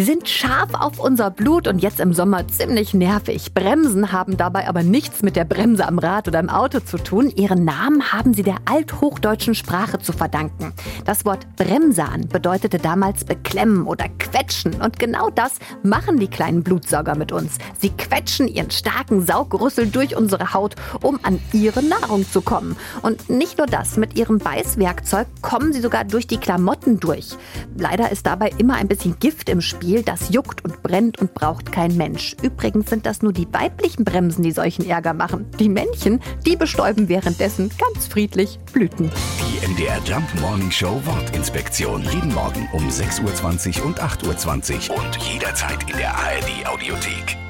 Sie sind scharf auf unser Blut und jetzt im Sommer ziemlich nervig. Bremsen haben dabei aber nichts mit der Bremse am Rad oder im Auto zu tun. Ihren Namen haben sie der althochdeutschen Sprache zu verdanken. Das Wort Bremsan bedeutete damals beklemmen oder quetschen. Und genau das machen die kleinen Blutsauger mit uns. Sie quetschen ihren starken Saugrüssel durch unsere Haut, um an ihre Nahrung zu kommen. Und nicht nur das, mit ihrem Beißwerkzeug kommen sie sogar durch die Klamotten durch. Leider ist dabei immer ein bisschen Gift im Spiel, das juckt und brennt und braucht kein Mensch. Übrigens sind das nur die weiblichen Bremsen, die solchen Ärger machen. Die Männchen, die bestäuben währenddessen ganz friedlich Blüten. Die MDR Jump Morning Show Wortinspektion. Jeden Morgen um 6.20 Uhr und 8.20 Uhr und jederzeit in der ARD Audiothek.